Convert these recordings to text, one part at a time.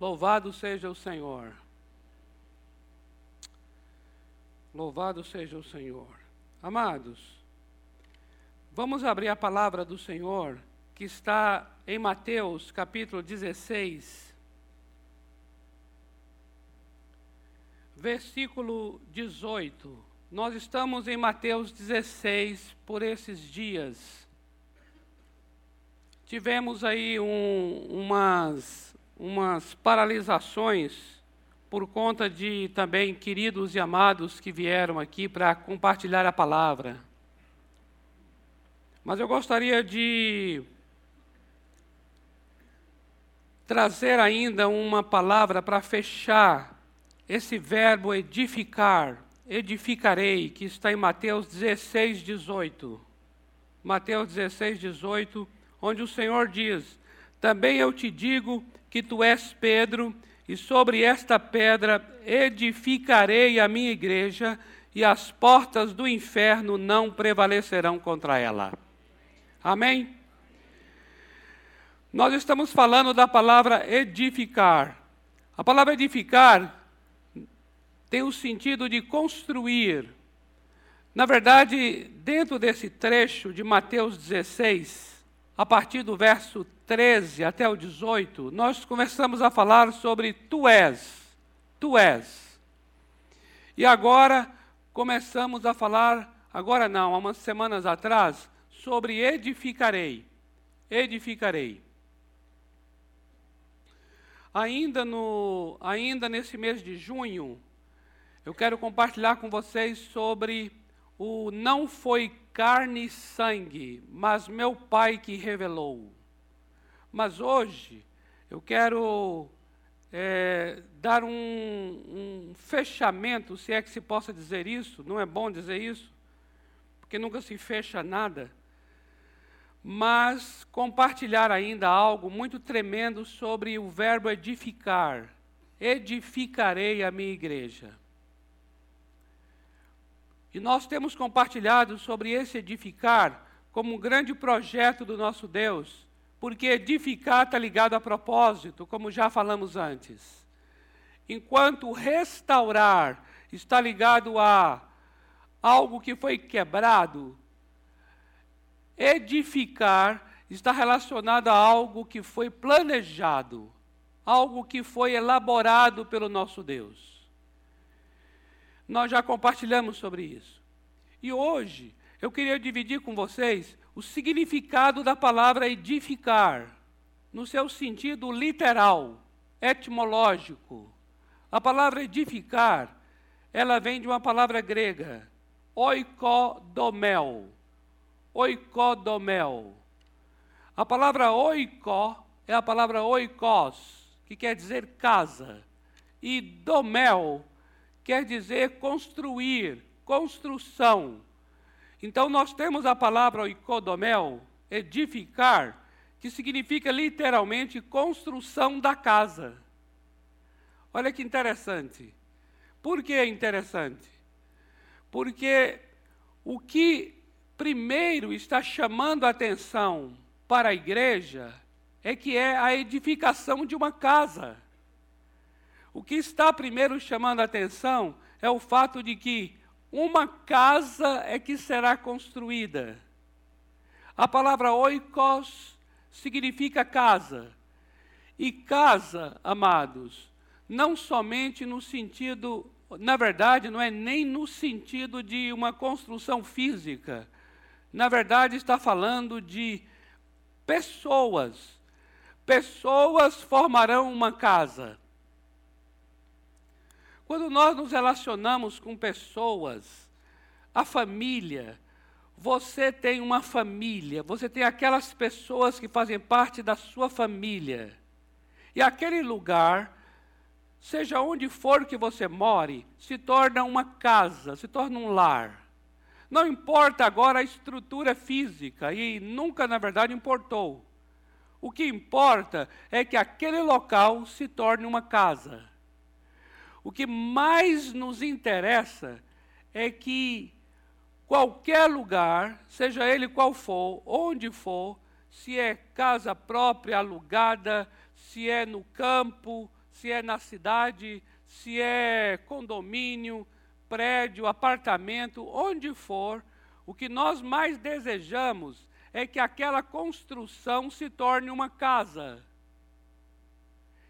Louvado seja o Senhor. Louvado seja o Senhor. Amados, vamos abrir a palavra do Senhor que está em Mateus capítulo 16, versículo 18. Nós estamos em Mateus 16 por esses dias. Tivemos aí um, umas, umas paralisações por conta de também queridos e amados que vieram aqui para compartilhar a palavra. Mas eu gostaria de trazer ainda uma palavra para fechar esse verbo edificar, edificarei, que está em Mateus 16, 18. Mateus 16, 18, onde o Senhor diz: Também eu te digo que tu és Pedro e sobre esta pedra edificarei a minha igreja, e as portas do inferno não prevalecerão contra ela. Amém? Nós estamos falando da palavra edificar. A palavra edificar tem o sentido de construir. Na verdade, dentro desse trecho de Mateus 16, a partir do verso 13 até o 18, nós começamos a falar sobre tu és. Tu és. E agora começamos a falar, agora não, há umas semanas atrás, sobre edificarei. Edificarei. Ainda, no, ainda nesse mês de junho, eu quero compartilhar com vocês sobre o não foi carne e sangue, mas meu Pai que revelou. Mas hoje eu quero é, dar um, um fechamento, se é que se possa dizer isso, não é bom dizer isso, porque nunca se fecha nada, mas compartilhar ainda algo muito tremendo sobre o verbo edificar. Edificarei a minha igreja. E nós temos compartilhado sobre esse edificar como um grande projeto do nosso Deus porque edificar está ligado a propósito, como já falamos antes. Enquanto restaurar está ligado a algo que foi quebrado, edificar está relacionado a algo que foi planejado, algo que foi elaborado pelo nosso Deus. Nós já compartilhamos sobre isso. E hoje eu queria dividir com vocês o significado da palavra edificar, no seu sentido literal, etimológico. A palavra edificar, ela vem de uma palavra grega, oikodomel. Oikodomel. A palavra oiko é a palavra oikos, que quer dizer casa. E domel quer dizer construir, construção. Então nós temos a palavra oikodomel, edificar, que significa literalmente construção da casa. Olha que interessante. Por que é interessante? Porque o que primeiro está chamando a atenção para a igreja é que é a edificação de uma casa. O que está primeiro chamando a atenção é o fato de que uma casa é que será construída. A palavra oikos significa casa. E casa, amados, não somente no sentido, na verdade, não é nem no sentido de uma construção física. Na verdade, está falando de pessoas. Pessoas formarão uma casa. Quando nós nos relacionamos com pessoas, a família, você tem uma família, você tem aquelas pessoas que fazem parte da sua família. E aquele lugar, seja onde for que você more, se torna uma casa, se torna um lar. Não importa agora a estrutura física, e nunca, na verdade, importou. O que importa é que aquele local se torne uma casa. O que mais nos interessa é que qualquer lugar, seja ele qual for, onde for, se é casa própria, alugada, se é no campo, se é na cidade, se é condomínio, prédio, apartamento, onde for, o que nós mais desejamos é que aquela construção se torne uma casa.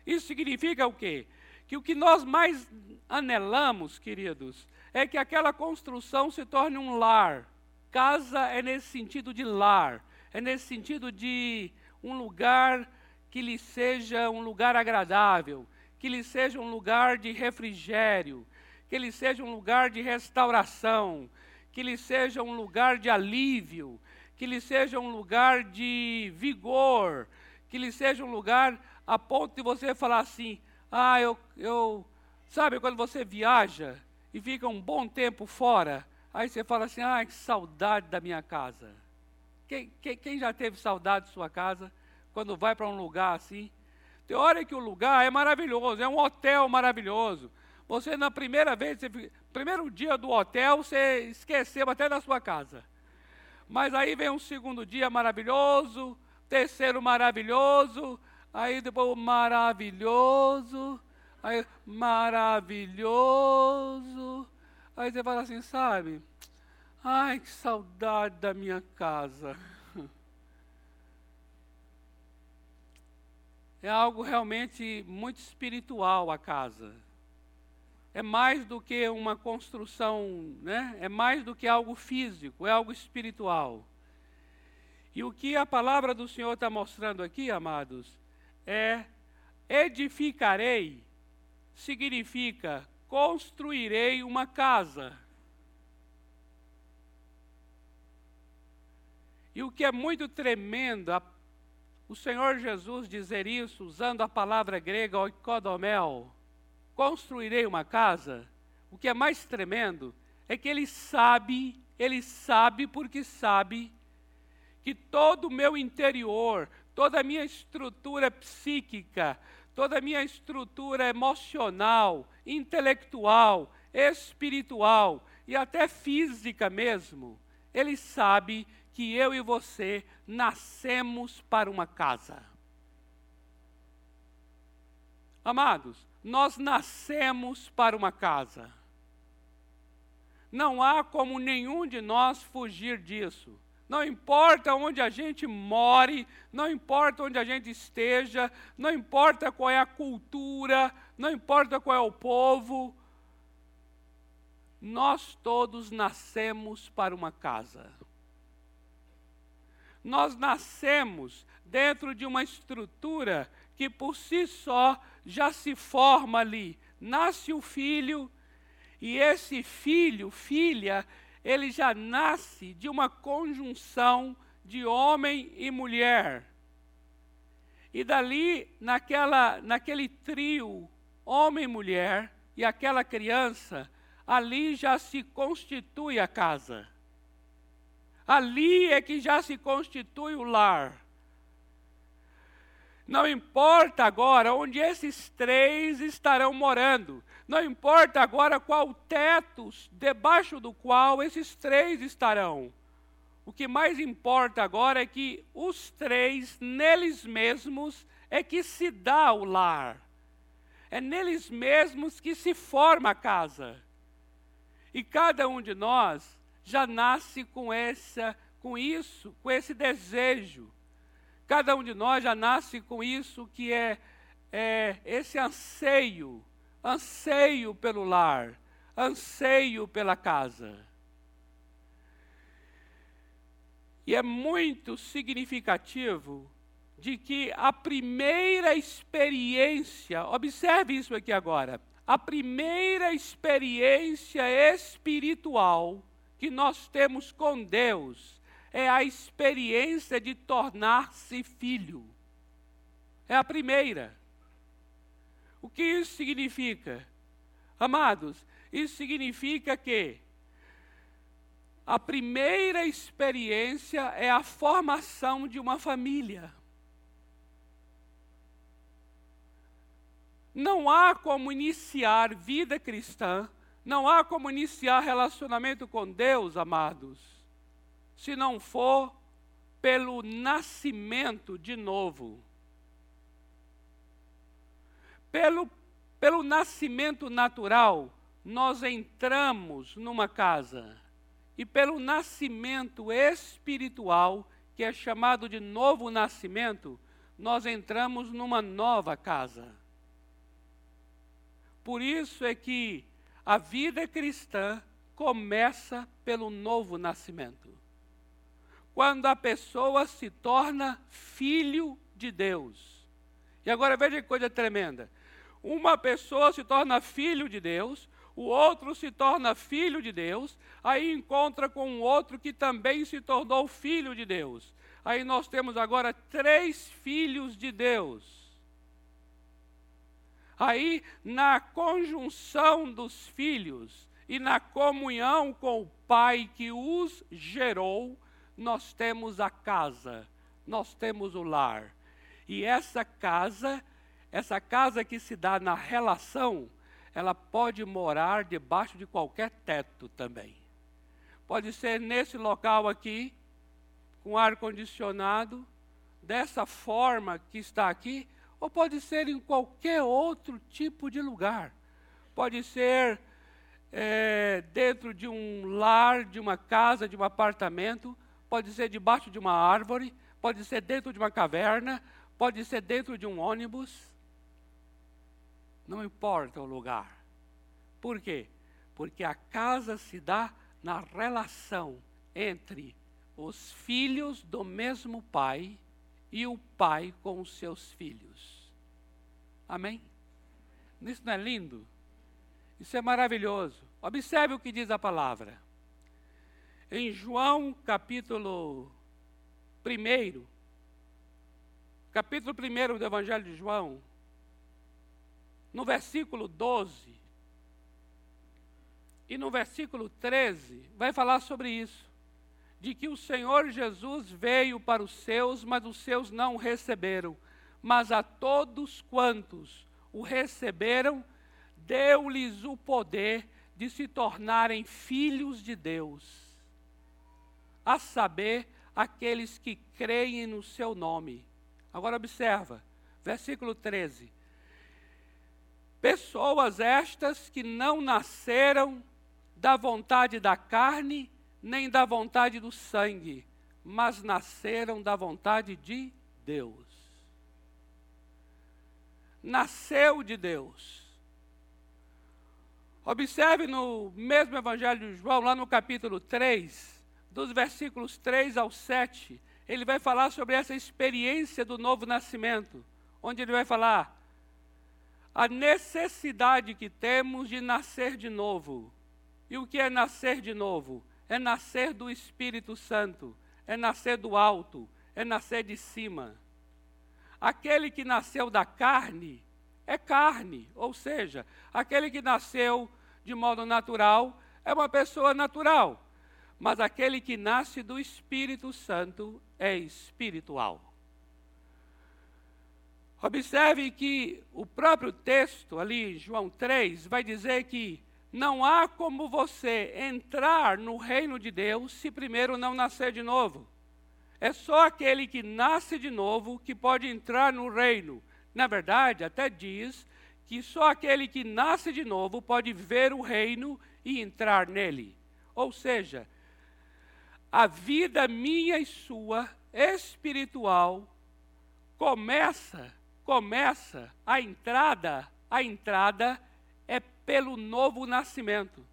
Isso significa o quê? Que o que nós mais anelamos, queridos, é que aquela construção se torne um lar. Casa é nesse sentido de lar, é nesse sentido de um lugar que lhe seja um lugar agradável, que lhe seja um lugar de refrigério, que lhe seja um lugar de restauração, que lhe seja um lugar de alívio, que lhe seja um lugar de vigor, que lhe seja um lugar a ponto de você falar assim: ah, eu, eu. Sabe quando você viaja e fica um bom tempo fora, aí você fala assim: ah, que saudade da minha casa. Quem, quem, quem já teve saudade de sua casa quando vai para um lugar assim? Tem hora que o lugar é maravilhoso, é um hotel maravilhoso. Você, na primeira vez, você, primeiro dia do hotel, você esqueceu até da sua casa. Mas aí vem um segundo dia maravilhoso, terceiro maravilhoso, aí depois maravilhoso, aí maravilhoso. Aí você fala assim, sabe? Ai, que saudade da minha casa. É algo realmente muito espiritual a casa. É mais do que uma construção, né? é mais do que algo físico, é algo espiritual. E o que a palavra do Senhor está mostrando aqui, amados, é edificarei, significa construirei uma casa. E o que é muito tremendo, a o Senhor Jesus dizer isso usando a palavra grega oikodomel, construirei uma casa, o que é mais tremendo é que ele sabe, ele sabe porque sabe que todo o meu interior, toda a minha estrutura psíquica, toda a minha estrutura emocional, intelectual, espiritual e até física mesmo, ele sabe que eu e você nascemos para uma casa. Amados, nós nascemos para uma casa. Não há como nenhum de nós fugir disso. Não importa onde a gente more, não importa onde a gente esteja, não importa qual é a cultura, não importa qual é o povo, nós todos nascemos para uma casa. Nós nascemos dentro de uma estrutura que por si só já se forma ali. Nasce o filho, e esse filho, filha, ele já nasce de uma conjunção de homem e mulher. E dali, naquela, naquele trio, homem e mulher, e aquela criança, ali já se constitui a casa. Ali é que já se constitui o lar. Não importa agora onde esses três estarão morando. Não importa agora qual teto debaixo do qual esses três estarão. O que mais importa agora é que os três, neles mesmos, é que se dá o lar. É neles mesmos que se forma a casa. E cada um de nós já nasce com essa, com isso, com esse desejo. Cada um de nós já nasce com isso que é, é esse anseio, anseio pelo lar, anseio pela casa. E é muito significativo de que a primeira experiência, observe isso aqui agora, a primeira experiência espiritual que nós temos com Deus é a experiência de tornar-se filho. É a primeira. O que isso significa? Amados, isso significa que a primeira experiência é a formação de uma família. Não há como iniciar vida cristã não há como iniciar relacionamento com Deus, amados, se não for pelo nascimento de novo. Pelo Pelo nascimento natural, nós entramos numa casa. E pelo nascimento espiritual, que é chamado de novo nascimento, nós entramos numa nova casa. Por isso é que a vida cristã começa pelo novo nascimento. Quando a pessoa se torna filho de Deus. E agora veja que coisa tremenda. Uma pessoa se torna filho de Deus, o outro se torna filho de Deus, aí encontra com um outro que também se tornou filho de Deus. Aí nós temos agora três filhos de Deus. Aí, na conjunção dos filhos e na comunhão com o Pai que os gerou, nós temos a casa, nós temos o lar. E essa casa, essa casa que se dá na relação, ela pode morar debaixo de qualquer teto também. Pode ser nesse local aqui, com ar condicionado, dessa forma que está aqui, ou pode ser em qualquer outro tipo de lugar. Pode ser é, dentro de um lar, de uma casa, de um apartamento, pode ser debaixo de uma árvore, pode ser dentro de uma caverna, pode ser dentro de um ônibus. Não importa o lugar. Por quê? Porque a casa se dá na relação entre os filhos do mesmo pai e o pai com os seus filhos. Amém? Isso não é lindo? Isso é maravilhoso. Observe o que diz a palavra. Em João capítulo 1, capítulo 1 do Evangelho de João, no versículo 12 e no versículo 13, vai falar sobre isso. De que o Senhor Jesus veio para os seus, mas os seus não o receberam. Mas a todos quantos o receberam, deu-lhes o poder de se tornarem filhos de Deus a saber, aqueles que creem no seu nome. Agora observa, versículo 13. Pessoas estas que não nasceram da vontade da carne, nem da vontade do sangue, mas nasceram da vontade de Deus. Nasceu de Deus. Observe no mesmo Evangelho de João, lá no capítulo 3, dos versículos 3 ao 7, ele vai falar sobre essa experiência do novo nascimento, onde ele vai falar a necessidade que temos de nascer de novo. E o que é nascer de novo? É nascer do Espírito Santo, é nascer do alto, é nascer de cima. Aquele que nasceu da carne é carne, ou seja, aquele que nasceu de modo natural é uma pessoa natural mas aquele que nasce do Espírito Santo é espiritual. Observe que o próprio texto, ali, João 3, vai dizer que não há como você entrar no reino de Deus se primeiro não nascer de novo. É só aquele que nasce de novo que pode entrar no reino. Na verdade, até diz que só aquele que nasce de novo pode ver o reino e entrar nele. Ou seja, a vida minha e sua espiritual começa, começa a entrada, a entrada é pelo novo nascimento.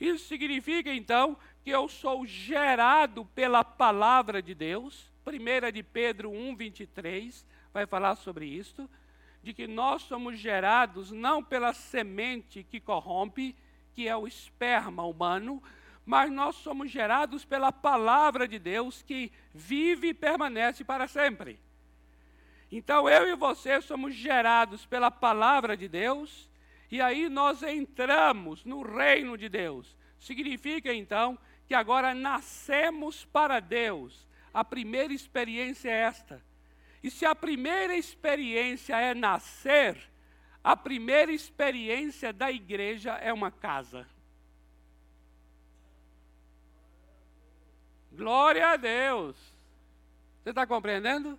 Isso significa então que eu sou gerado pela palavra de Deus. 1 de Pedro 1:23 vai falar sobre isto, de que nós somos gerados não pela semente que corrompe, que é o esperma humano, mas nós somos gerados pela palavra de Deus que vive e permanece para sempre. Então eu e você somos gerados pela palavra de Deus, e aí nós entramos no reino de Deus. Significa então que agora nascemos para Deus. A primeira experiência é esta. E se a primeira experiência é nascer, a primeira experiência da igreja é uma casa. Glória a Deus. Você está compreendendo?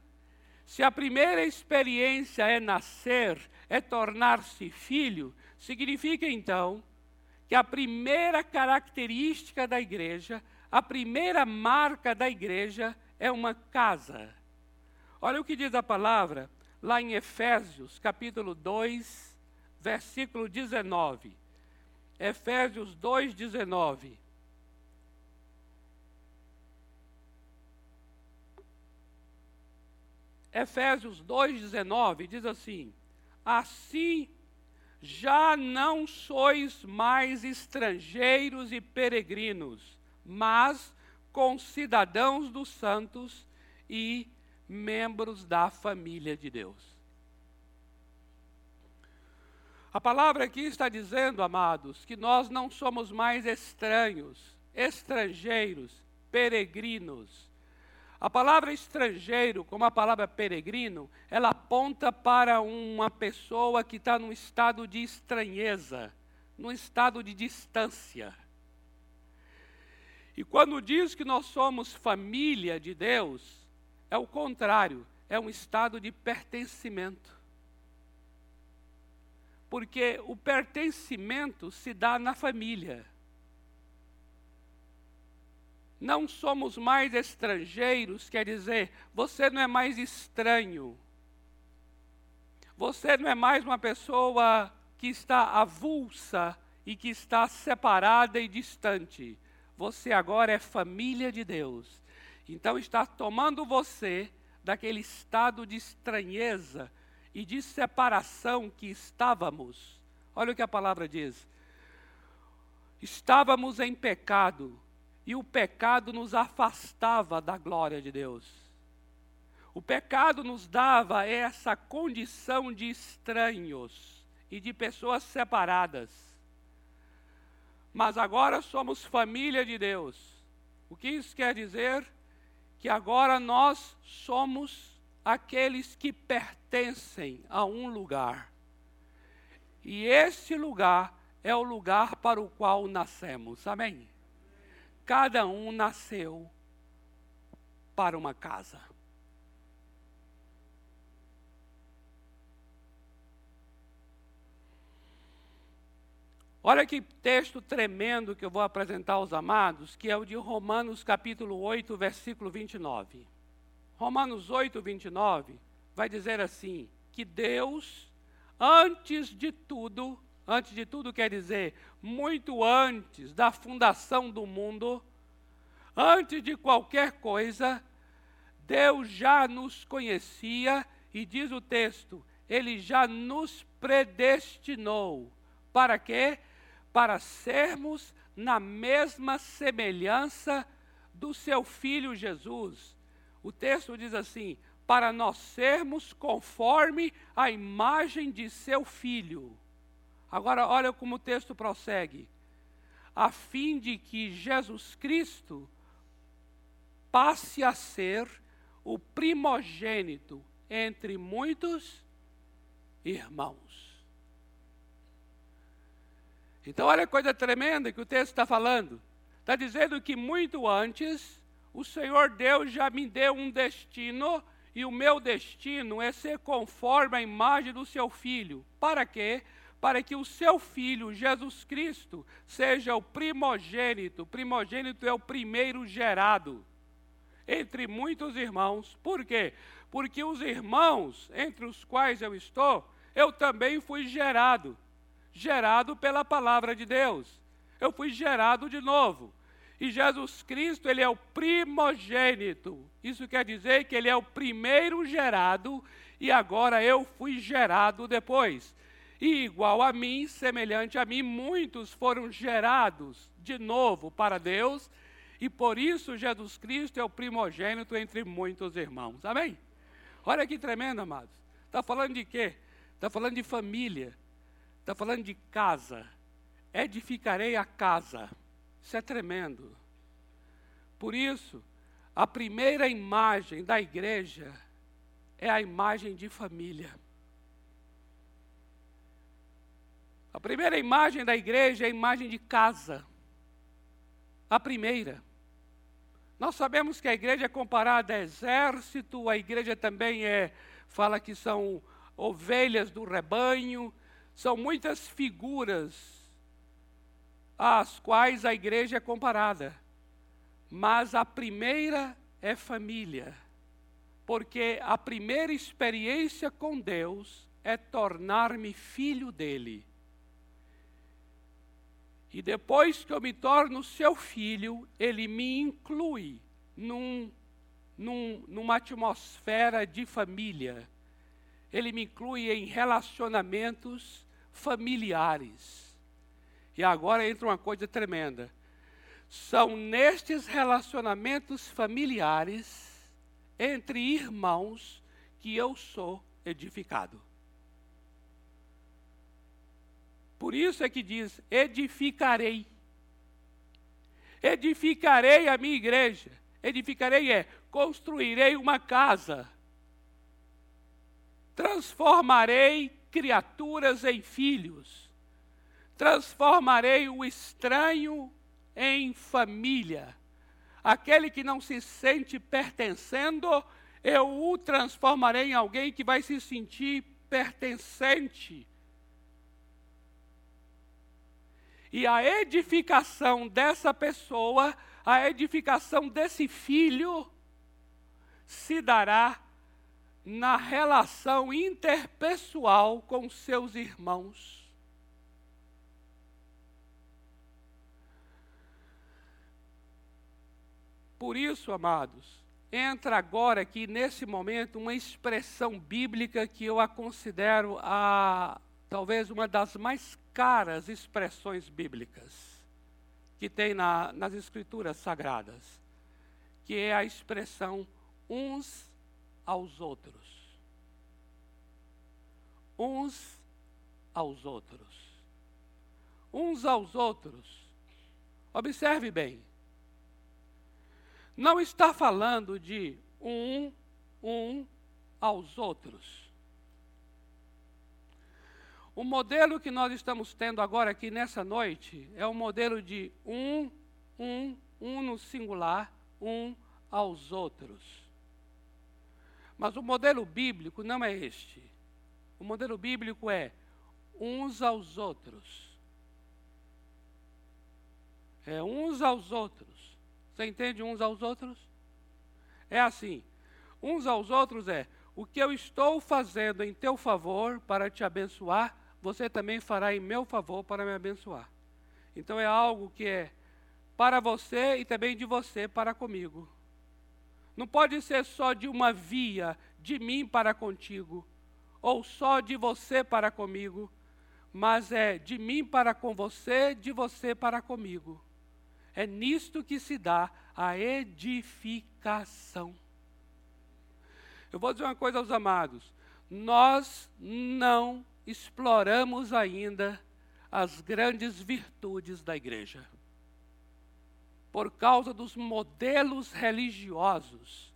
Se a primeira experiência é nascer, é tornar-se filho, significa então que a primeira característica da igreja, a primeira marca da igreja é uma casa. Olha o que diz a palavra lá em Efésios, capítulo 2, versículo 19. Efésios 2, 19. Efésios 2,19 diz assim: Assim já não sois mais estrangeiros e peregrinos, mas concidadãos dos santos e membros da família de Deus. A palavra aqui está dizendo, amados, que nós não somos mais estranhos, estrangeiros, peregrinos, a palavra estrangeiro, como a palavra peregrino, ela aponta para uma pessoa que está num estado de estranheza, num estado de distância. E quando diz que nós somos família de Deus, é o contrário, é um estado de pertencimento. Porque o pertencimento se dá na família não somos mais estrangeiros, quer dizer, você não é mais estranho. Você não é mais uma pessoa que está avulsa e que está separada e distante. Você agora é família de Deus. Então está tomando você daquele estado de estranheza e de separação que estávamos. Olha o que a palavra diz. Estávamos em pecado, e o pecado nos afastava da glória de Deus. O pecado nos dava essa condição de estranhos e de pessoas separadas. Mas agora somos família de Deus. O que isso quer dizer? Que agora nós somos aqueles que pertencem a um lugar. E esse lugar é o lugar para o qual nascemos. Amém? Cada um nasceu para uma casa. Olha que texto tremendo que eu vou apresentar aos amados, que é o de Romanos capítulo 8, versículo 29. Romanos 8, 29 vai dizer assim: que Deus, antes de tudo, Antes de tudo, quer dizer, muito antes da fundação do mundo, antes de qualquer coisa, Deus já nos conhecia e diz o texto, ele já nos predestinou. Para quê? Para sermos na mesma semelhança do seu filho Jesus. O texto diz assim: para nós sermos conforme a imagem de seu filho. Agora, olha como o texto prossegue. A fim de que Jesus Cristo passe a ser o primogênito entre muitos irmãos. Então, olha a coisa tremenda que o texto está falando. Está dizendo que muito antes, o Senhor Deus já me deu um destino, e o meu destino é ser conforme a imagem do seu filho. Para quê? para que o seu filho, Jesus Cristo, seja o primogênito. Primogênito é o primeiro gerado entre muitos irmãos. Por quê? Porque os irmãos entre os quais eu estou, eu também fui gerado. Gerado pela palavra de Deus. Eu fui gerado de novo. E Jesus Cristo, ele é o primogênito. Isso quer dizer que ele é o primeiro gerado e agora eu fui gerado depois. E igual a mim, semelhante a mim, muitos foram gerados de novo para Deus, e por isso Jesus Cristo é o primogênito entre muitos irmãos. Amém? Olha que tremendo, amados. Está falando de quê? Está falando de família. Está falando de casa. Edificarei a casa. Isso é tremendo. Por isso, a primeira imagem da igreja é a imagem de família. A primeira imagem da igreja é a imagem de casa. A primeira. Nós sabemos que a igreja é comparada a exército, a igreja também é, fala que são ovelhas do rebanho, são muitas figuras às quais a igreja é comparada. Mas a primeira é família, porque a primeira experiência com Deus é tornar-me filho dele. E depois que eu me torno seu filho, ele me inclui num, num, numa atmosfera de família. Ele me inclui em relacionamentos familiares. E agora entra uma coisa tremenda. São nestes relacionamentos familiares, entre irmãos, que eu sou edificado. Por isso é que diz: edificarei. Edificarei a minha igreja. Edificarei é construirei uma casa. Transformarei criaturas em filhos. Transformarei o estranho em família. Aquele que não se sente pertencendo, eu o transformarei em alguém que vai se sentir pertencente. E a edificação dessa pessoa, a edificação desse filho, se dará na relação interpessoal com seus irmãos. Por isso, amados, entra agora aqui nesse momento uma expressão bíblica que eu a considero a talvez uma das mais caras expressões bíblicas que tem na, nas escrituras sagradas, que é a expressão uns aos outros. Uns aos outros. Uns aos outros. Observe bem. Não está falando de um, um aos outros. O modelo que nós estamos tendo agora aqui nessa noite é o modelo de um, um, um no singular, um aos outros. Mas o modelo bíblico não é este. O modelo bíblico é uns aos outros. É uns aos outros. Você entende uns aos outros? É assim. Uns aos outros é o que eu estou fazendo em teu favor para te abençoar, você também fará em meu favor para me abençoar. Então é algo que é para você e também de você para comigo. Não pode ser só de uma via de mim para contigo, ou só de você para comigo, mas é de mim para com você, de você para comigo. É nisto que se dá a edificação. Eu vou dizer uma coisa aos amados: nós não exploramos ainda as grandes virtudes da igreja. Por causa dos modelos religiosos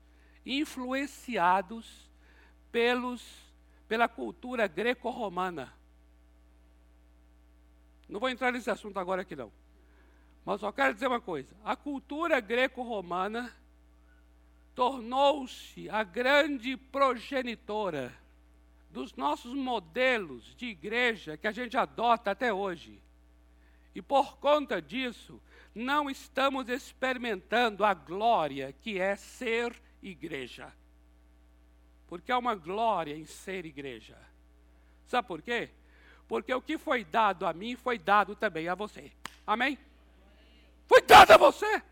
influenciados pelos, pela cultura greco-romana. Não vou entrar nesse assunto agora aqui não. Mas só quero dizer uma coisa: a cultura greco-romana tornou-se a grande progenitora dos nossos modelos de igreja que a gente adota até hoje. E por conta disso, não estamos experimentando a glória que é ser igreja. Porque há uma glória em ser igreja. Sabe por quê? Porque o que foi dado a mim foi dado também a você. Amém? Foi dado a você.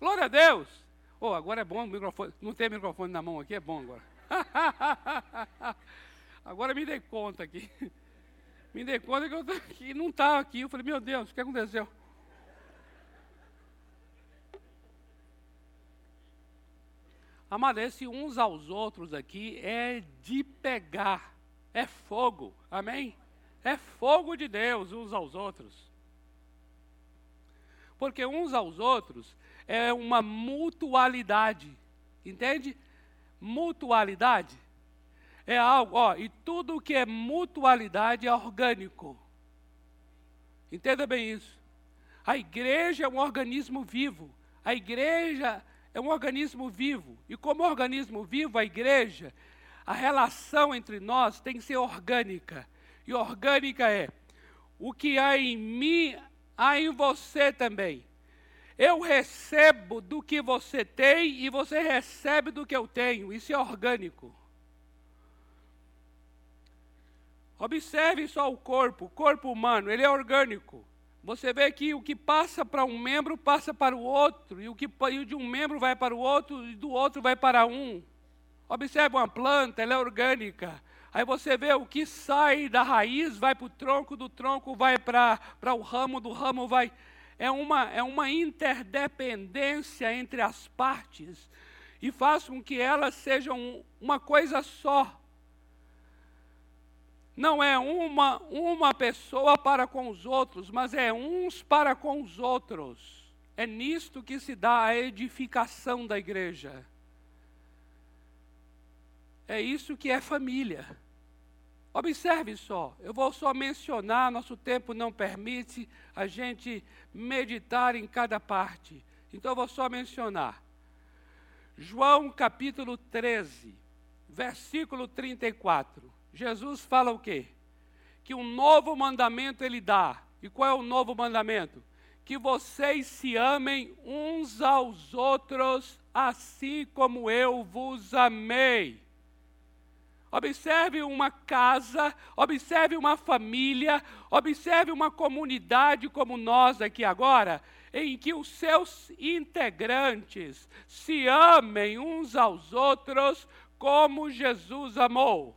Glória a Deus. Oh, agora é bom o microfone. Não tem microfone na mão aqui, é bom agora. Agora me dei conta aqui. Me dei conta que, eu, não estava aqui. Eu falei, meu Deus, o que aconteceu? Amado, esse uns aos outros aqui é de pegar, é fogo, amém? É fogo de Deus uns aos outros. Porque uns aos outros é uma mutualidade, entende? Mutualidade é algo, ó, e tudo que é mutualidade é orgânico. Entenda bem isso. A igreja é um organismo vivo. A igreja é um organismo vivo. E como organismo vivo, a igreja, a relação entre nós tem que ser orgânica. E orgânica é o que há em mim, há em você também. Eu recebo do que você tem e você recebe do que eu tenho. Isso é orgânico. Observe só o corpo, o corpo humano, ele é orgânico. Você vê que o que passa para um membro passa para o outro, e o que e de um membro vai para o outro, e do outro vai para um. Observe uma planta, ela é orgânica. Aí você vê o que sai da raiz vai para o tronco, do tronco vai para o ramo, do ramo vai. É uma, é uma interdependência entre as partes e faz com que elas sejam uma coisa só. Não é uma, uma pessoa para com os outros, mas é uns para com os outros. É nisto que se dá a edificação da igreja. É isso que é família. Observe só, eu vou só mencionar, nosso tempo não permite a gente meditar em cada parte. Então eu vou só mencionar. João capítulo 13, versículo 34. Jesus fala o quê? Que um novo mandamento ele dá. E qual é o novo mandamento? Que vocês se amem uns aos outros, assim como eu vos amei. Observe uma casa, observe uma família, observe uma comunidade como nós aqui agora, em que os seus integrantes se amem uns aos outros como Jesus amou.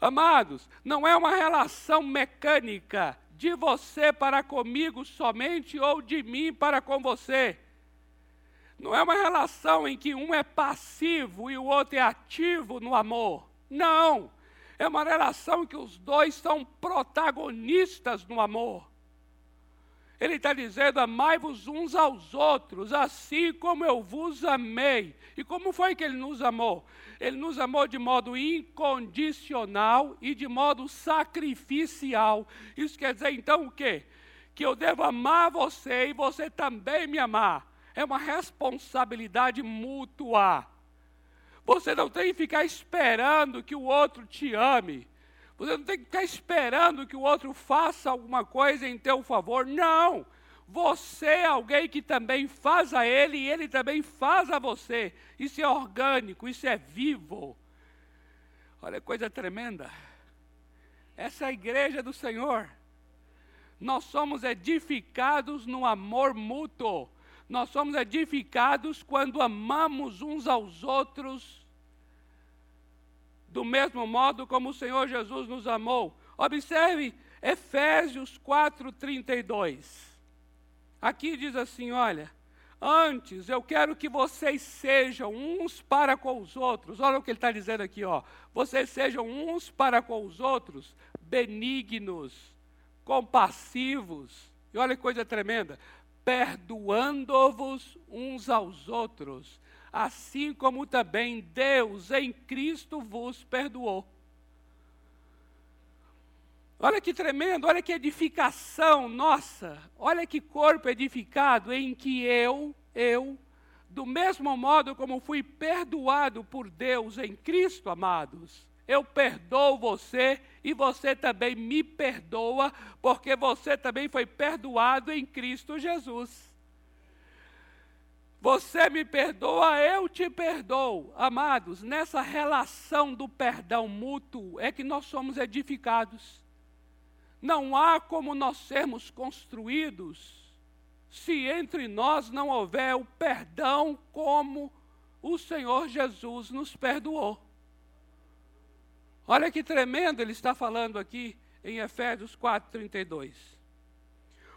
Amados, não é uma relação mecânica de você para comigo somente ou de mim para com você. Não é uma relação em que um é passivo e o outro é ativo no amor. Não. É uma relação em que os dois são protagonistas no amor. Ele está dizendo: amai-vos uns aos outros, assim como eu vos amei. E como foi que ele nos amou? Ele nos amou de modo incondicional e de modo sacrificial. Isso quer dizer então o quê? Que eu devo amar você e você também me amar é uma responsabilidade mútua. Você não tem que ficar esperando que o outro te ame. Você não tem que ficar esperando que o outro faça alguma coisa em teu favor. Não! Você é alguém que também faz a ele e ele também faz a você. Isso é orgânico, isso é vivo. Olha coisa tremenda. Essa é a igreja do Senhor. Nós somos edificados no amor mútuo. Nós somos edificados quando amamos uns aos outros do mesmo modo como o Senhor Jesus nos amou. Observe Efésios 4:32. Aqui diz assim, olha, antes eu quero que vocês sejam uns para com os outros. Olha o que ele está dizendo aqui, ó. Vocês sejam uns para com os outros, benignos, compassivos. E olha que coisa tremenda perdoando-vos uns aos outros, assim como também Deus em Cristo vos perdoou. Olha que tremendo, olha que edificação nossa, olha que corpo edificado em que eu, eu, do mesmo modo como fui perdoado por Deus em Cristo, amados, eu perdoo você e você também me perdoa, porque você também foi perdoado em Cristo Jesus. Você me perdoa, eu te perdoo. Amados, nessa relação do perdão mútuo é que nós somos edificados. Não há como nós sermos construídos se entre nós não houver o perdão como o Senhor Jesus nos perdoou. Olha que tremendo ele está falando aqui em Efésios 4:32.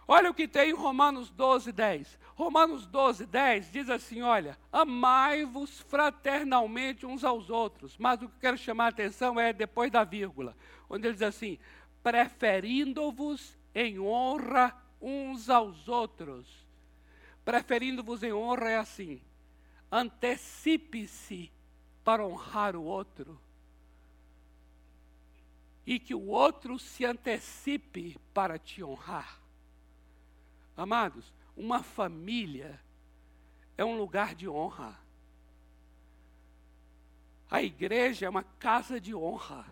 Olha o que tem em Romanos 12, 10. Romanos 12, 10 diz assim: olha, amai-vos fraternalmente uns aos outros. Mas o que eu quero chamar a atenção é depois da vírgula, onde ele diz assim: preferindo-vos em honra uns aos outros. Preferindo-vos em honra é assim: antecipe-se para honrar o outro e que o outro se antecipe para te honrar. Amados, uma família é um lugar de honra. A igreja é uma casa de honra.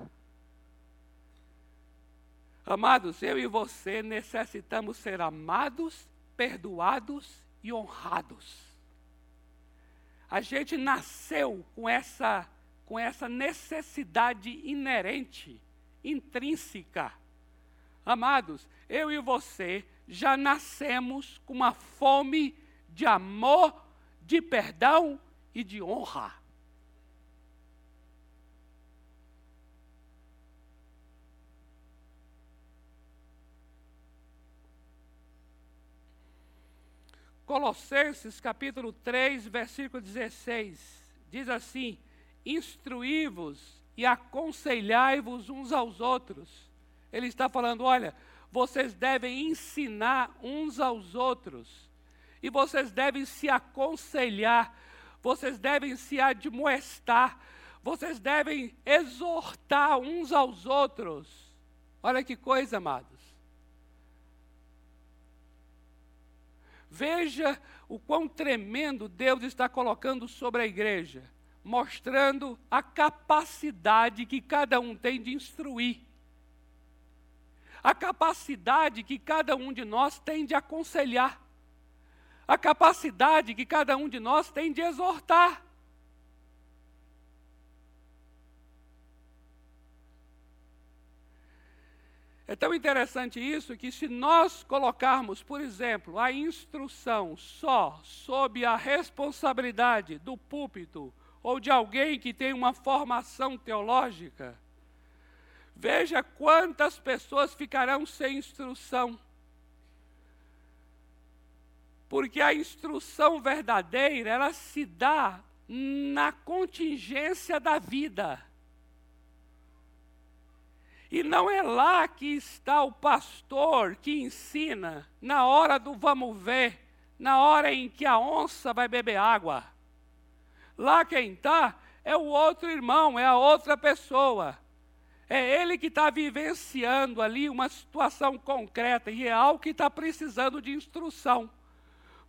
Amados, eu e você necessitamos ser amados, perdoados e honrados. A gente nasceu com essa, com essa necessidade inerente, intrínseca. Amados, eu e você já nascemos com uma fome de amor, de perdão e de honra. Colossenses capítulo 3, versículo 16, diz assim: Instruí-vos e aconselhai-vos uns aos outros. Ele está falando: olha, vocês devem ensinar uns aos outros, e vocês devem se aconselhar, vocês devem se admoestar, vocês devem exortar uns aos outros. Olha que coisa, amados. Veja o quão tremendo Deus está colocando sobre a igreja, mostrando a capacidade que cada um tem de instruir, a capacidade que cada um de nós tem de aconselhar, a capacidade que cada um de nós tem de exortar. É tão interessante isso que, se nós colocarmos, por exemplo, a instrução só sob a responsabilidade do púlpito ou de alguém que tem uma formação teológica, veja quantas pessoas ficarão sem instrução. Porque a instrução verdadeira, ela se dá na contingência da vida. E não é lá que está o pastor que ensina, na hora do vamos ver, na hora em que a onça vai beber água. Lá quem está é o outro irmão, é a outra pessoa. É ele que está vivenciando ali uma situação concreta e real é que está precisando de instrução.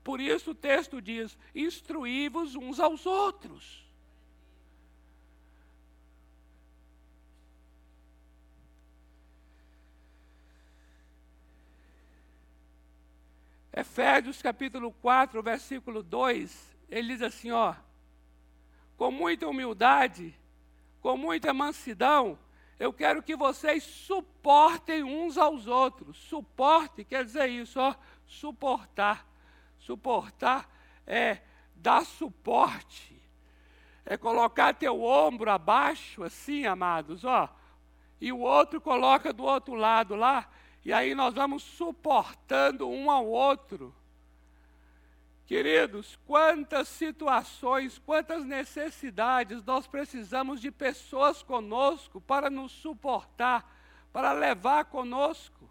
Por isso o texto diz: instruí-vos uns aos outros. Efésios capítulo 4, versículo 2, ele diz assim, ó, com muita humildade, com muita mansidão, eu quero que vocês suportem uns aos outros. Suporte quer dizer isso, ó, suportar. Suportar é dar suporte. É colocar teu ombro abaixo, assim, amados, ó. E o outro coloca do outro lado lá. E aí nós vamos suportando um ao outro. Queridos, quantas situações, quantas necessidades nós precisamos de pessoas conosco para nos suportar, para levar conosco.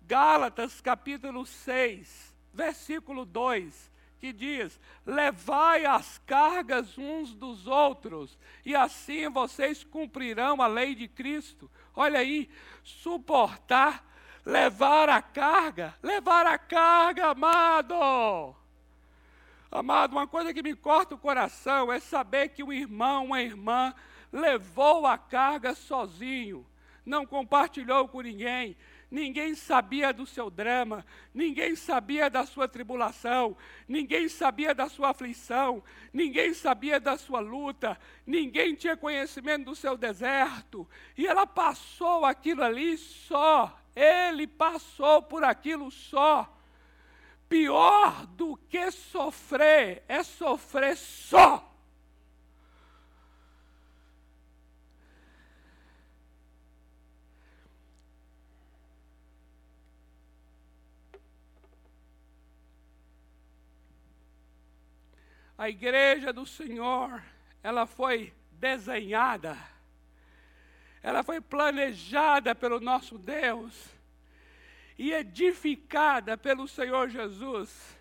Gálatas capítulo 6, versículo 2, que diz: Levai as cargas uns dos outros, e assim vocês cumprirão a lei de Cristo. Olha aí, suportar levar a carga, levar a carga, amado. Amado, uma coisa que me corta o coração é saber que um irmão, uma irmã, levou a carga sozinho, não compartilhou com ninguém, ninguém sabia do seu drama, ninguém sabia da sua tribulação, ninguém sabia da sua aflição, ninguém sabia da sua luta, ninguém tinha conhecimento do seu deserto, e ela passou aquilo ali só, ele passou por aquilo só. Pior do que sofrer é sofrer só. A igreja do Senhor, ela foi desenhada ela foi planejada pelo nosso Deus e edificada pelo Senhor Jesus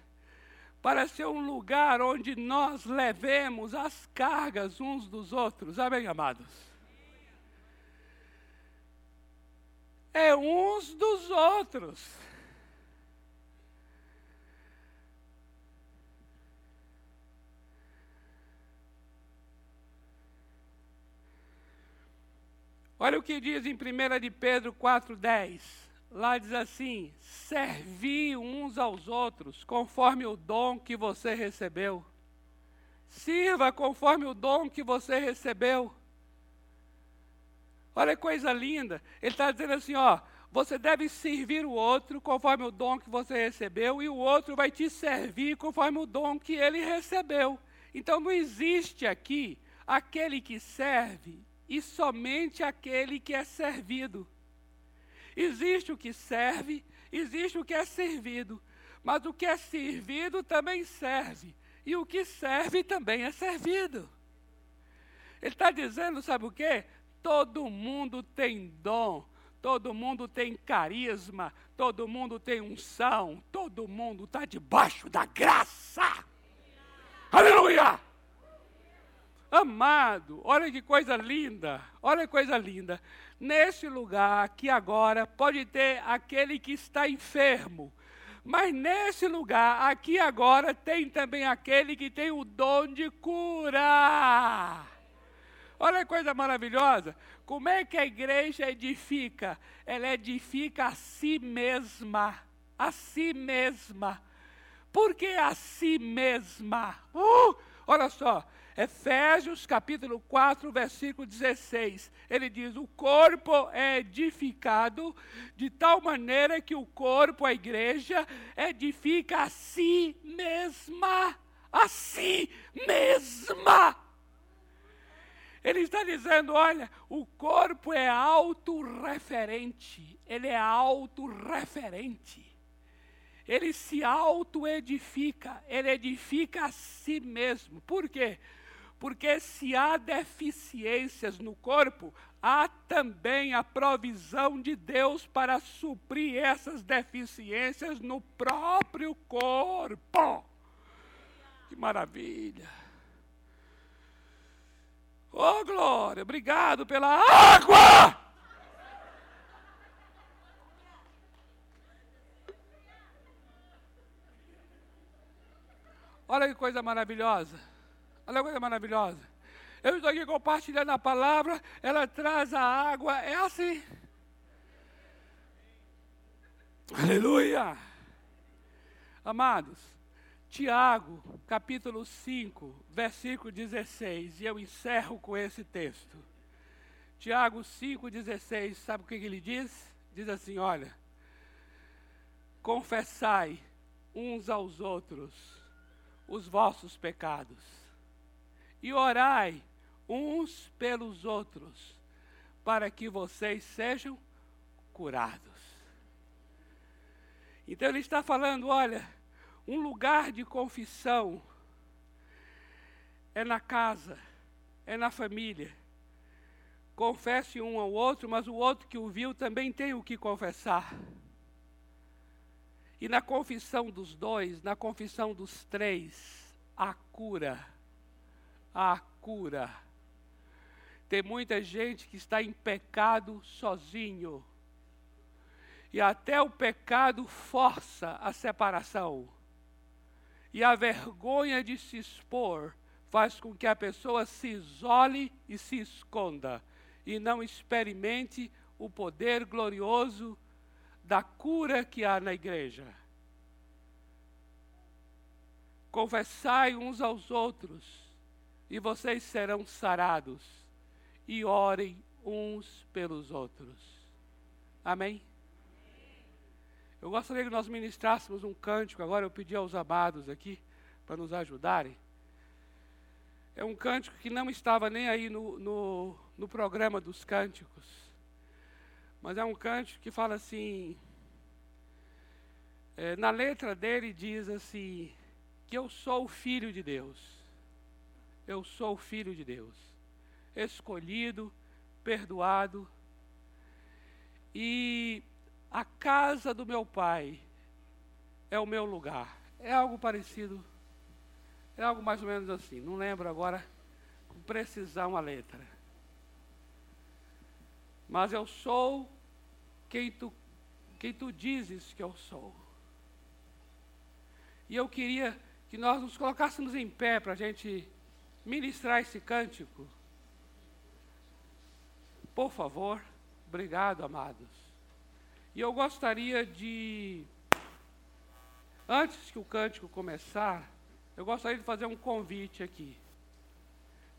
para ser um lugar onde nós levemos as cargas uns dos outros. Amém, amados? É uns dos outros. Olha o que diz em 1 de Pedro 4,10. Lá diz assim: servi uns aos outros conforme o dom que você recebeu. Sirva conforme o dom que você recebeu. Olha que coisa linda. Ele está dizendo assim: ó, você deve servir o outro conforme o dom que você recebeu, e o outro vai te servir conforme o dom que ele recebeu. Então não existe aqui aquele que serve e somente aquele que é servido. Existe o que serve, existe o que é servido, mas o que é servido também serve, e o que serve também é servido. Ele está dizendo, sabe o quê? Todo mundo tem dom, todo mundo tem carisma, todo mundo tem unção, todo mundo está debaixo da graça. Aleluia! Amado, olha que coisa linda, olha que coisa linda. Nesse lugar aqui agora pode ter aquele que está enfermo, mas nesse lugar aqui agora tem também aquele que tem o dom de cura. Olha que coisa maravilhosa. Como é que a igreja edifica? Ela edifica a si mesma. A si mesma. Por que a si mesma? Uh, olha só. Efésios capítulo 4, versículo 16. Ele diz: O corpo é edificado de tal maneira que o corpo, a igreja, edifica a si mesma. A si mesma. Ele está dizendo: olha, o corpo é autorreferente, ele é autorreferente. Ele se auto-edifica, ele edifica a si mesmo. Por quê? Porque se há deficiências no corpo, há também a provisão de Deus para suprir essas deficiências no próprio corpo. Que maravilha! Oh, glória, obrigado pela água! Olha que coisa maravilhosa. Olha que coisa maravilhosa. Eu estou aqui compartilhando a palavra, ela traz a água, é assim. Aleluia! Amados, Tiago, capítulo 5, versículo 16, e eu encerro com esse texto. Tiago 5, 16, sabe o que ele diz? Diz assim: olha, confessai uns aos outros os vossos pecados, e orai uns pelos outros, para que vocês sejam curados. Então ele está falando, olha, um lugar de confissão é na casa, é na família. Confesse um ao outro, mas o outro que o viu também tem o que confessar. E na confissão dos dois, na confissão dos três, a cura. A cura. Tem muita gente que está em pecado sozinho. E até o pecado força a separação. E a vergonha de se expor faz com que a pessoa se isole e se esconda e não experimente o poder glorioso da cura que há na igreja. Confessai uns aos outros e vocês serão sarados, e orem uns pelos outros. Amém? Eu gostaria que nós ministrássemos um cântico, agora eu pedi aos amados aqui para nos ajudarem. É um cântico que não estava nem aí no, no, no programa dos cânticos, mas é um cântico que fala assim. É, na letra dele diz assim: que eu sou o filho de Deus. Eu sou filho de Deus, escolhido, perdoado. E a casa do meu pai é o meu lugar. É algo parecido, é algo mais ou menos assim. Não lembro agora com precisão a letra. Mas eu sou quem tu, quem tu dizes que eu sou. E eu queria que nós nos colocássemos em pé para a gente ministrar esse cântico. por favor. Obrigado, amados. E eu gostaria de, antes que o cântico começar, eu gostaria de fazer um convite aqui.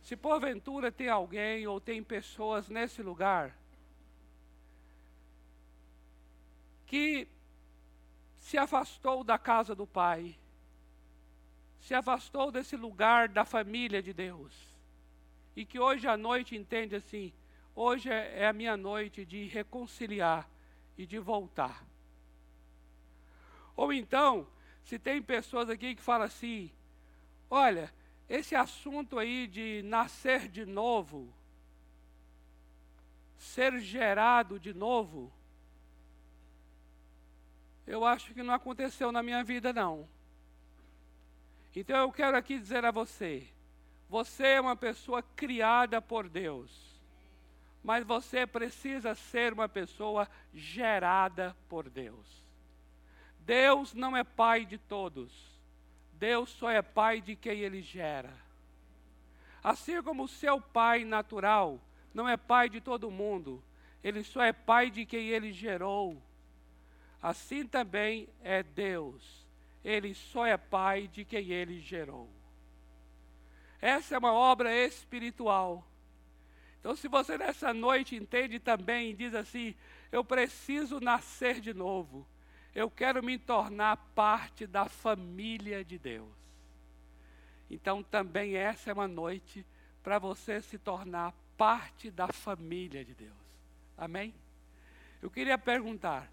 Se porventura tem alguém ou tem pessoas nesse lugar que se afastou da casa do Pai, se afastou desse lugar da família de Deus, e que hoje à noite entende assim: hoje é, é a minha noite de reconciliar e de voltar. Ou então, se tem pessoas aqui que falam assim: olha, esse assunto aí de nascer de novo, ser gerado de novo, eu acho que não aconteceu na minha vida, não. Então eu quero aqui dizer a você: você é uma pessoa criada por Deus, mas você precisa ser uma pessoa gerada por Deus. Deus não é pai de todos, Deus só é pai de quem ele gera. Assim como o seu pai natural não é pai de todo mundo, ele só é pai de quem ele gerou. Assim também é Deus. Ele só é pai de quem ele gerou. Essa é uma obra espiritual. Então, se você nessa noite entende também e diz assim: Eu preciso nascer de novo, eu quero me tornar parte da família de Deus. Então, também essa é uma noite para você se tornar parte da família de Deus. Amém? Eu queria perguntar: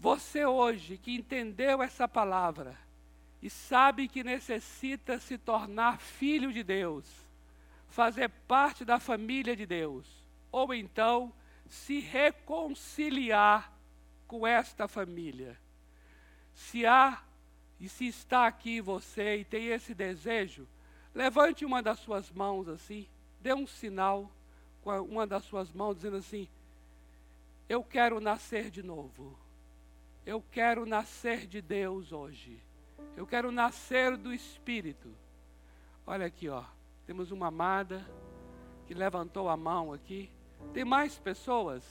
você hoje que entendeu essa palavra e sabe que necessita se tornar filho de Deus, fazer parte da família de Deus, ou então se reconciliar com esta família. Se há e se está aqui você e tem esse desejo, levante uma das suas mãos assim, dê um sinal com uma das suas mãos, dizendo assim: Eu quero nascer de novo. Eu quero nascer de Deus hoje. Eu quero nascer do Espírito. Olha aqui, ó. Temos uma amada que levantou a mão aqui. Tem mais pessoas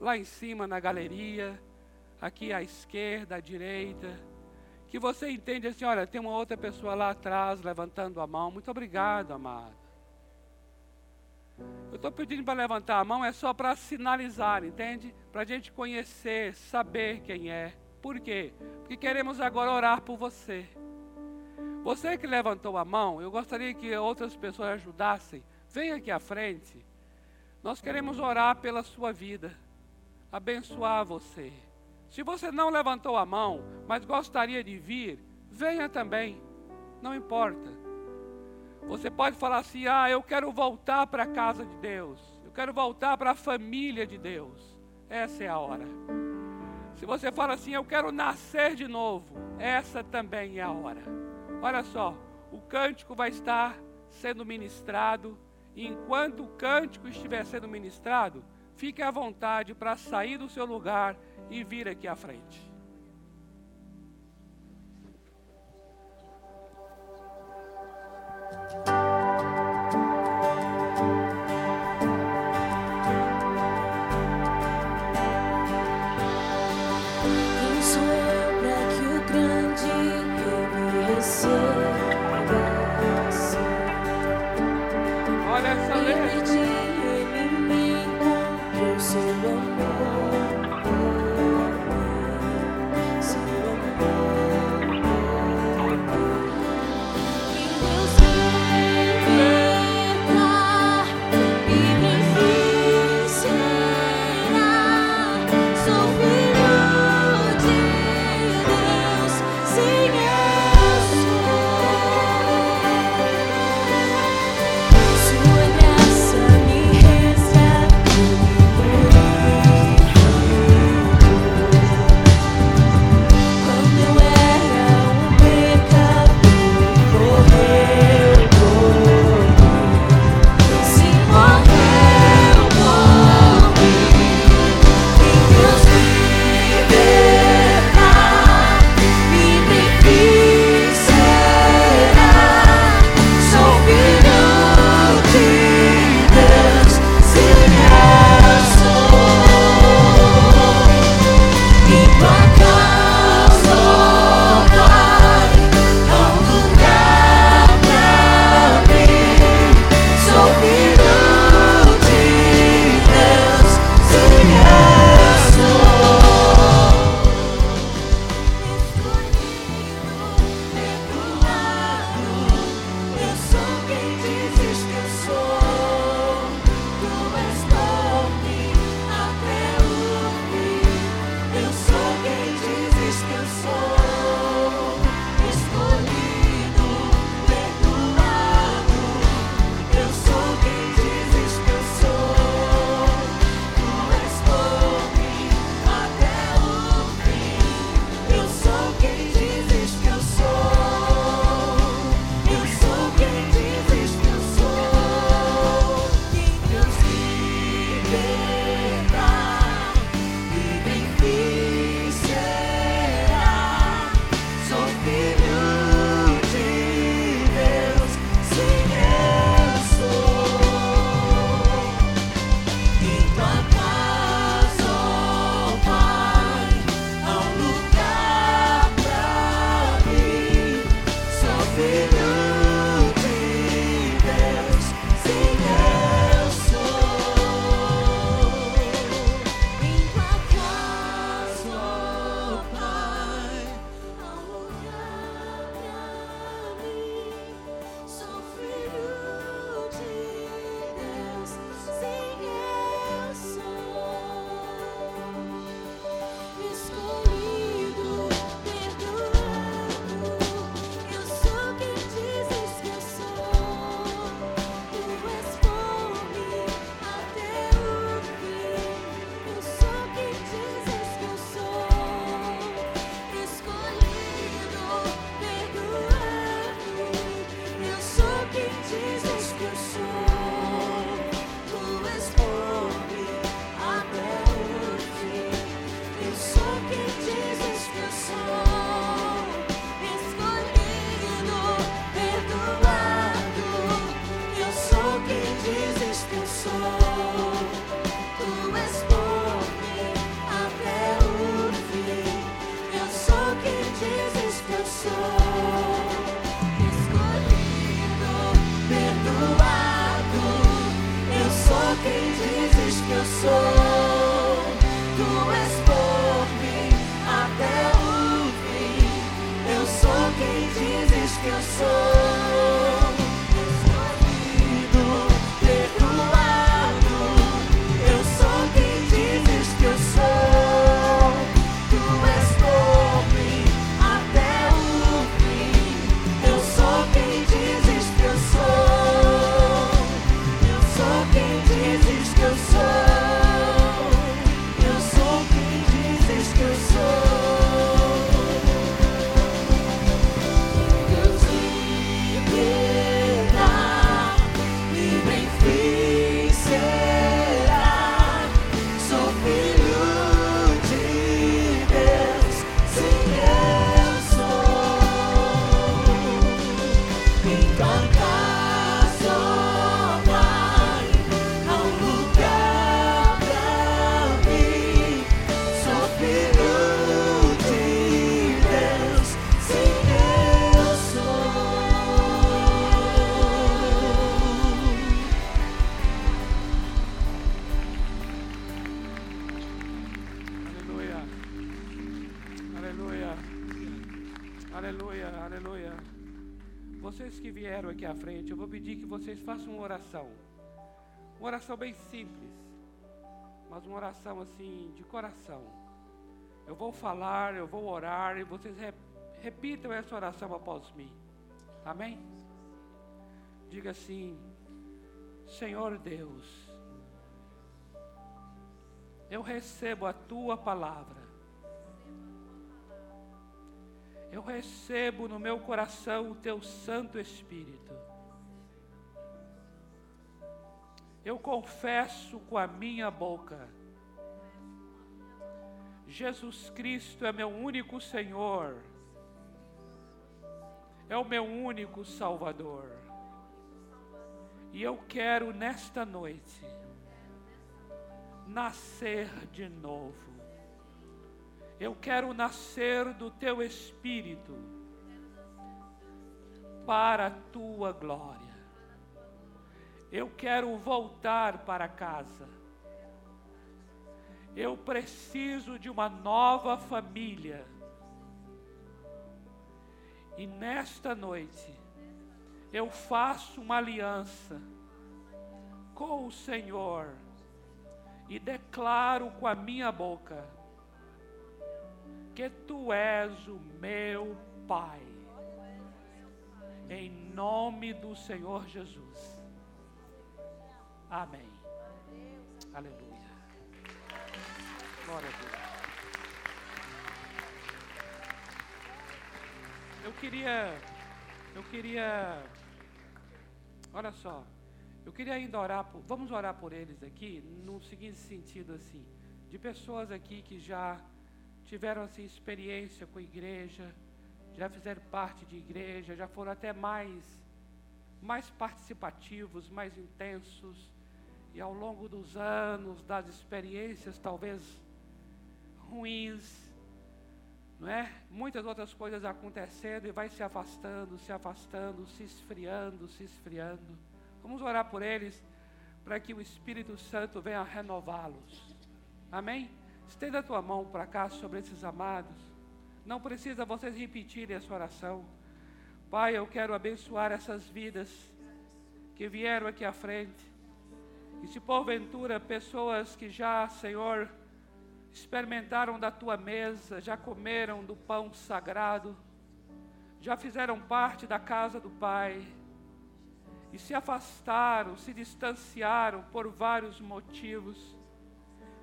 lá em cima na galeria, aqui à esquerda, à direita. Que você entende assim, olha, tem uma outra pessoa lá atrás levantando a mão. Muito obrigado, amada. Eu estou pedindo para levantar a mão, é só para sinalizar, entende? Para a gente conhecer, saber quem é. Por quê? Porque queremos agora orar por você. Você que levantou a mão, eu gostaria que outras pessoas ajudassem. Venha aqui à frente. Nós queremos orar pela sua vida, abençoar você. Se você não levantou a mão, mas gostaria de vir, venha também. Não importa. Você pode falar assim: ah, eu quero voltar para a casa de Deus. Eu quero voltar para a família de Deus. Essa é a hora. Se você fala assim, eu quero nascer de novo, essa também é a hora. Olha só, o cântico vai estar sendo ministrado, e enquanto o cântico estiver sendo ministrado, fique à vontade para sair do seu lugar e vir aqui à frente. Olha essa letra. Oração bem simples, mas uma oração assim de coração. Eu vou falar, eu vou orar e vocês repitam essa oração após mim. Amém? Diga assim: Senhor Deus, eu recebo a tua palavra. Eu recebo no meu coração o teu Santo Espírito. Eu confesso com a minha boca. Jesus Cristo é meu único Senhor, é o meu único Salvador. E eu quero nesta noite nascer de novo. Eu quero nascer do teu Espírito para a tua glória. Eu quero voltar para casa. Eu preciso de uma nova família. E nesta noite, eu faço uma aliança com o Senhor e declaro com a minha boca que tu és o meu Pai. Em nome do Senhor Jesus. Amém. Aleluia. Glória a Deus. Eu queria, eu queria, olha só, eu queria ainda orar, por, vamos orar por eles aqui, no seguinte sentido assim, de pessoas aqui que já tiveram assim experiência com a igreja, já fizeram parte de igreja, já foram até mais mais participativos, mais intensos, e ao longo dos anos, das experiências talvez ruins, não é? Muitas outras coisas acontecendo e vai se afastando, se afastando, se esfriando, se esfriando. Vamos orar por eles para que o Espírito Santo venha renová-los. Amém? Estenda a tua mão para cá sobre esses amados. Não precisa vocês repetirem essa oração. Pai, eu quero abençoar essas vidas que vieram aqui à frente e se porventura pessoas que já, Senhor, experimentaram da tua mesa, já comeram do pão sagrado, já fizeram parte da casa do Pai, e se afastaram, se distanciaram por vários motivos,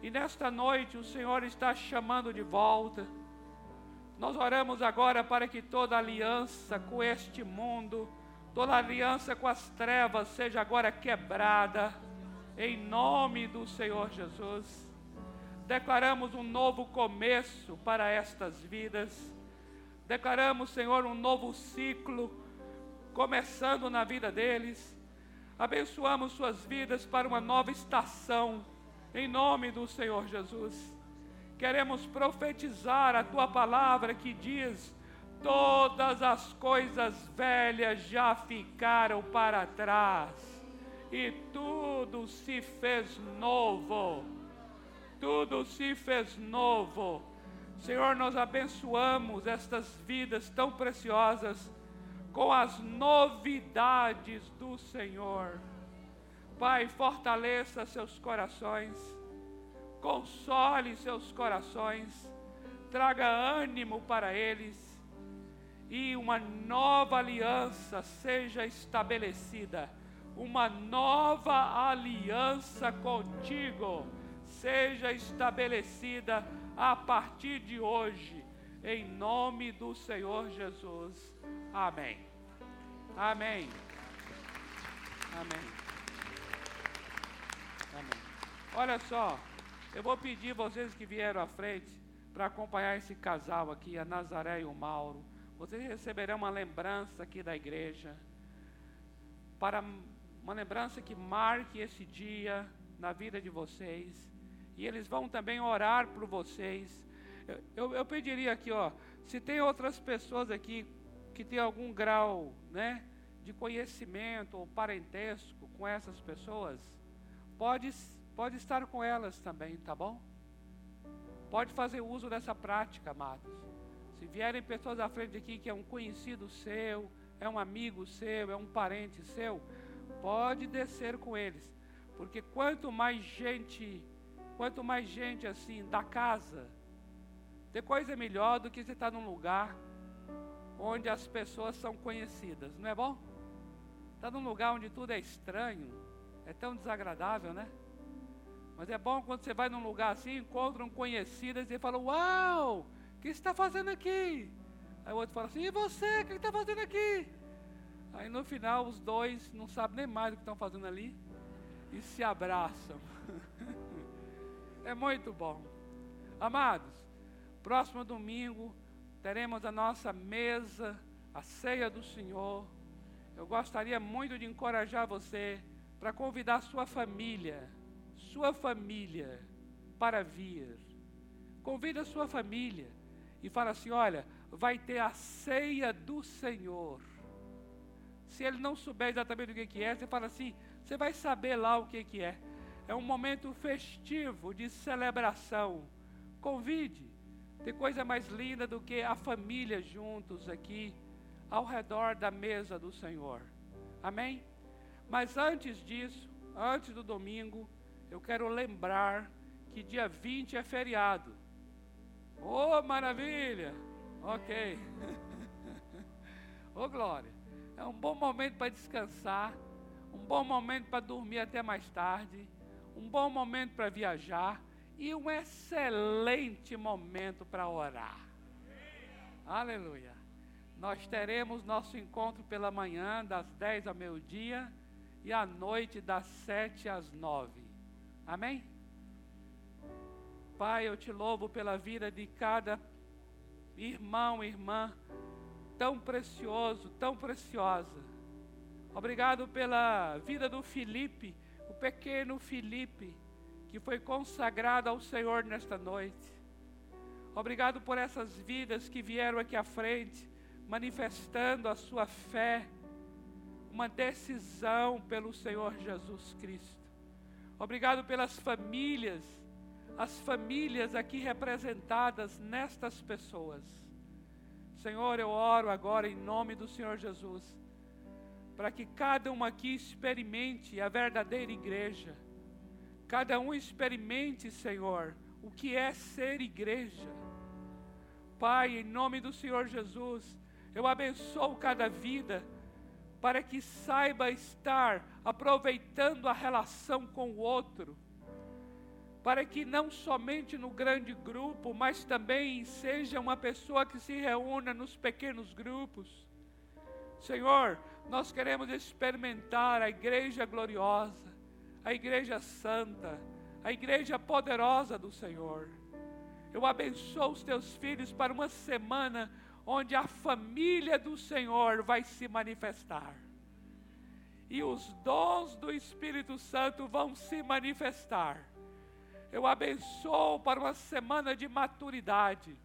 e nesta noite o Senhor está chamando de volta. Nós oramos agora para que toda aliança com este mundo, toda aliança com as trevas seja agora quebrada em nome do Senhor Jesus. Declaramos um novo começo para estas vidas. Declaramos, Senhor, um novo ciclo começando na vida deles. Abençoamos suas vidas para uma nova estação, em nome do Senhor Jesus. Queremos profetizar a tua palavra que diz: todas as coisas velhas já ficaram para trás e tudo se fez novo. tudo se fez novo. Senhor, nós abençoamos estas vidas tão preciosas com as novidades do Senhor. Pai, fortaleça seus corações, console seus corações, traga ânimo para eles e uma nova aliança seja estabelecida. Uma nova aliança contigo seja estabelecida a partir de hoje, em nome do Senhor Jesus. Amém. Amém. Amém. Amém. Olha só, eu vou pedir vocês que vieram à frente para acompanhar esse casal aqui, a Nazaré e o Mauro. Vocês receberão uma lembrança aqui da igreja, para uma lembrança que marque esse dia na vida de vocês. E eles vão também orar por vocês. Eu, eu, eu pediria aqui, ó, se tem outras pessoas aqui que têm algum grau, né, de conhecimento ou parentesco com essas pessoas, pode, pode estar com elas também, tá bom? Pode fazer uso dessa prática, amados. Se vierem pessoas à frente aqui que é um conhecido seu, é um amigo seu, é um parente seu, pode descer com eles. Porque quanto mais gente, quanto mais gente assim da casa, tem coisa melhor do que você estar num lugar onde as pessoas são conhecidas, não é bom? Está num lugar onde tudo é estranho, é tão desagradável, né? Mas é bom quando você vai num lugar assim, encontra um conhecido e fala, uau! que você está fazendo aqui? Aí o outro fala assim, e você, o que está fazendo aqui? Aí no final os dois não sabem nem mais o que estão fazendo ali e se abraçam. é muito bom. Amados, próximo domingo teremos a nossa mesa, a ceia do Senhor. Eu gostaria muito de encorajar você para convidar sua família, sua família para vir. Convida a sua família e fala assim: olha, vai ter a ceia do Senhor. Se ele não souber exatamente o que, é, você fala assim: você vai saber lá o que é. É um momento festivo de celebração. Convide. Tem coisa mais linda do que a família juntos aqui, ao redor da mesa do Senhor. Amém? Mas antes disso, antes do domingo, eu quero lembrar que dia 20 é feriado. Oh, maravilha! Ok. oh, glória. É um bom momento para descansar, um bom momento para dormir até mais tarde, um bom momento para viajar e um excelente momento para orar. Aleluia. Nós teremos nosso encontro pela manhã, das 10 ao meio-dia, e à noite, das 7 às 9. Amém? Pai, eu te louvo pela vida de cada irmão e irmã, tão precioso, tão preciosa. Obrigado pela vida do Felipe, o pequeno Felipe, que foi consagrado ao Senhor nesta noite. Obrigado por essas vidas que vieram aqui à frente, manifestando a sua fé, uma decisão pelo Senhor Jesus Cristo. Obrigado pelas famílias as famílias aqui representadas nestas pessoas. Senhor, eu oro agora em nome do Senhor Jesus, para que cada um aqui experimente a verdadeira igreja, cada um experimente, Senhor, o que é ser igreja. Pai, em nome do Senhor Jesus, eu abençoo cada vida, para que saiba estar aproveitando a relação com o outro para que não somente no grande grupo, mas também seja uma pessoa que se reúna nos pequenos grupos. Senhor, nós queremos experimentar a igreja gloriosa, a igreja santa, a igreja poderosa do Senhor. Eu abençoo os teus filhos para uma semana onde a família do Senhor vai se manifestar. E os dons do Espírito Santo vão se manifestar eu abençoo para uma semana de maturidade,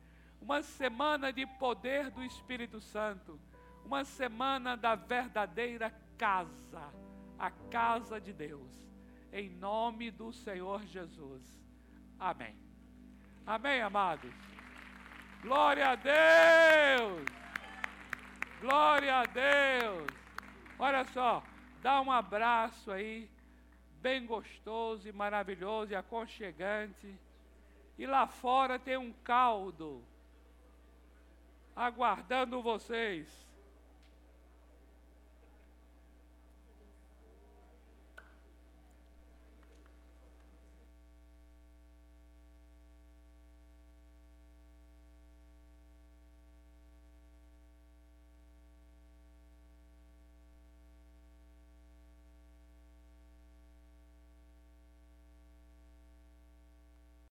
uma semana de poder do Espírito Santo, uma semana da verdadeira casa, a casa de Deus, em nome do Senhor Jesus. Amém. Amém, amados. Glória a Deus! Glória a Deus! Olha só, dá um abraço aí, bem gostoso e maravilhoso e aconchegante. E lá fora tem um caldo aguardando vocês.